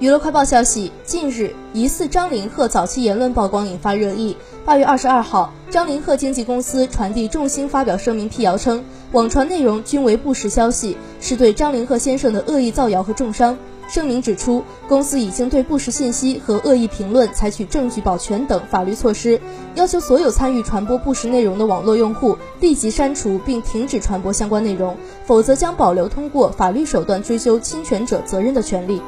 娱乐快报消息：近日，疑似张凌赫早期言论曝光，引发热议。八月二十二号，张凌赫经纪公司传递众星发表声明辟谣称，网传内容均为不实消息，是对张凌赫先生的恶意造谣和重伤。声明指出，公司已经对不实信息和恶意评论采取证据保全等法律措施，要求所有参与传播不实内容的网络用户立即删除并停止传播相关内容，否则将保留通过法律手段追究侵权者责任的权利。